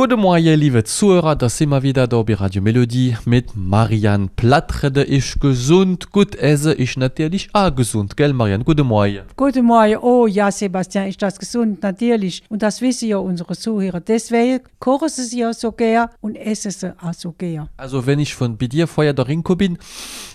Gute Morgen, liebe Zuhörer, da sind wir wieder da bei Radio Melodie mit Marianne Platt. Rede ich gesund, gut esse ich natürlich auch gesund, gell Marianne? Guten Morgen. Guten Morgen. Oh ja, Sebastian, ist das gesund, natürlich. Und das wissen ja unsere Zuhörer. Deswegen kochen sie sie ja so gern und essen sie auch so gern. Also wenn ich von bei dir vorher da reingekommen bin,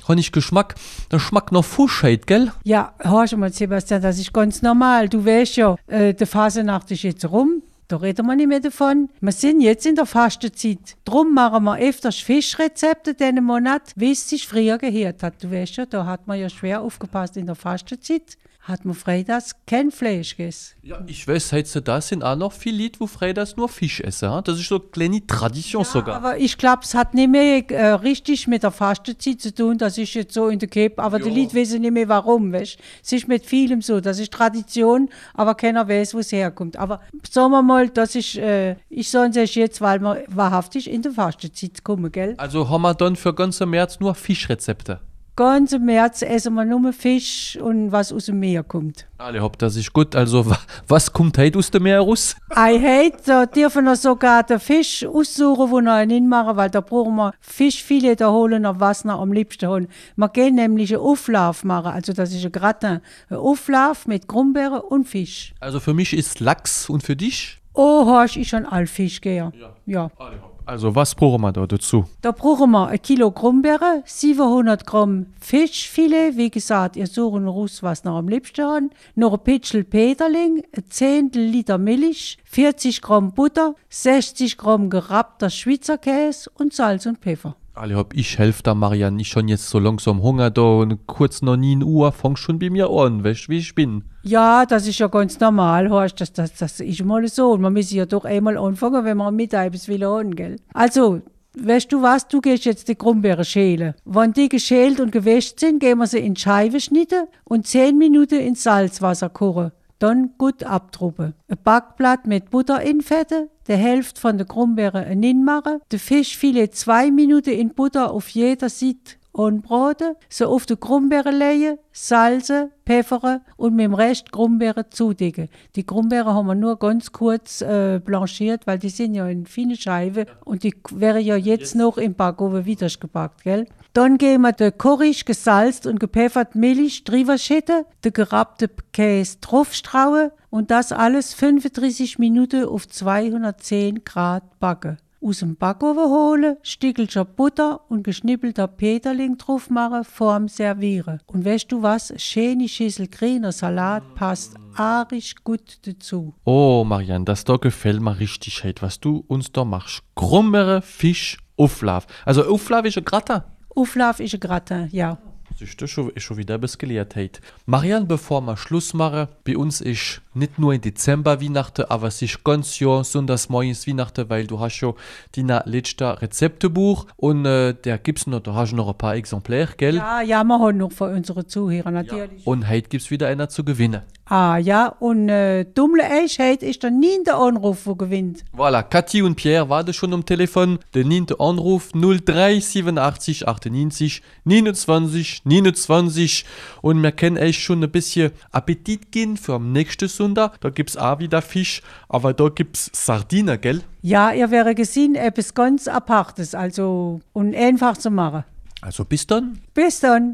habe ich Geschmack, der Schmack nach Fuschheit, gell? Ja, hör schon mal, Sebastian, das ist ganz normal. Du weißt ja, äh, die Fasenacht ist jetzt rum. Da reden wir nicht mehr davon. Wir sind jetzt in der Fastenzeit. Drum machen wir öfters Fischrezepte diesen Monat, wie es sich früher gehört hat. Du weißt ja, da hat man ja schwer aufgepasst in der Fastenzeit. Hat man freitags kein Fleisch gegessen. Ja, ich weiß, heute da sind auch noch viele Leute, die freitags nur Fisch essen. Das ist so eine kleine Tradition sogar. Aber ich glaube, es hat nicht mehr äh, richtig mit der Fastenzeit zu tun. Das ist jetzt so in der Cape. Aber die Ja. Leute wissen nicht mehr warum. Weißt? Es ist mit vielem so. Das ist Tradition, aber keiner weiß, wo es herkommt. Aber sagen wir mal, das ist, äh, ich es jetzt, weil wir wahrhaftig in der Fastenzeit kommen, gell? Also haben wir dann für ganzen März nur Fischrezepte. Ganz im März essen wir nur Fisch und was aus dem Meer kommt. Alle hopp, das ist gut. Also wa- was kommt heute aus dem Meer raus? I hate, da dürfen wir sogar den Fisch aussuchen, wo wir ihn machen, weil da brauchen wir Fischfilet, da holen wir was wir am liebsten holen. Wir gehen nämlich einen Auflauf machen, also das ist ein Gratin. Ein Auflauf mit Grumbeeren und Fisch. Also für mich ist Lachs und für dich? Oh, hast ich schon all Fisch gehen. Ja. Also was brauchen wir da dazu? Da brauchen wir ein Kilo Grumbeeren, 700 Gramm Fischfilet, wie gesagt, ihr sucht raus, was ihr am liebsten habt, noch ein Pitschel Peterling, ein Zehntel Liter Milch, 40 Gramm Butter, 60 Gramm gerappter Schweizer Käse und Salz und Pfeffer. Alle hopp, ich helfe da Marianne nicht schon jetzt so langsam Hunger da und kurz noch 9 Uhr fang schon bei mir an, weißt wie ich bin. Ja, das ist ja ganz normal, horst, das, das, das ist mal so. Und man muss ja doch einmal anfangen, wenn man mittags will haben, gell? Also, weißt du was, du gehst jetzt die Grumbeeren schälen. Wenn die geschält und gewäscht sind, gehen wir sie in Scheiben schnitten und 10 Minuten ins Salzwasser kochen. Dann gut abtruppen. Ein Backblatt mit Butter infetten, die Hälfte von der Grumbeeren hinmachen, die Fischfilet zwei Minuten in Butter auf jeder Seite anbraten, so auf die Grumbeeren legen, salzen, pfeffern und mit dem Rest Grumbeeren zudecken. Die Grumbeeren haben wir nur ganz kurz äh, blanchiert, weil die sind ja in feine Scheiben und die wären ja jetzt noch im Backofen wieder gebackt, gell? Dann geben wir den Korisch gesalzt und gepfeffert Milch drüber schütten, den gerappten Käse draufstrauen und das alles 35 Minuten auf 210 Grad backen. Aus dem Backofen holen, Stückelchen Butter und geschnippelter Peterling drauf machen, vorm Servieren. Und weißt du was? Schöne Schüssel grüner Salat passt arisch gut dazu. Oh Marianne, das da gefällt mir richtig was du uns da machst. Grummere Fisch Auflauf. Also Auflauf ist ein Gratin. Auflauf ist ein Gratin, ja. Siehst du, schon, ist schon wieder etwas gelehrt heute. Marianne, bevor wir Schluss machen, bei uns ist nicht nur im Dezember Weihnachten, aber es ist ganz Jahr Sonntagsmorgens Weihnachten, weil du hast ja dein letzte Rezeptebuch und äh, der gibt's noch, da hast du noch ein paar Exemplare, gell? Ja, ja, wir haben noch von unseren Zuhörern natürlich. Und heute gibt's wieder einer zu gewinnen. Ah, ja, und äh, dummle Eich, heute ist der niente Anruf, der gewinnt. Voilà, Kathi und Pierre warten schon am Telefon. Der niente Anruf 03 87 98 29 29. Und wir können euch schon ein bisschen Appetit geben für am nächsten Sonntag. Da gibt's auch wieder Fisch, aber da gibt's Sardinen, gell? Ja, ihr wäre gesehen, etwas ganz Apartes, also und einfach zu machen. Also bis dann. Bis dann.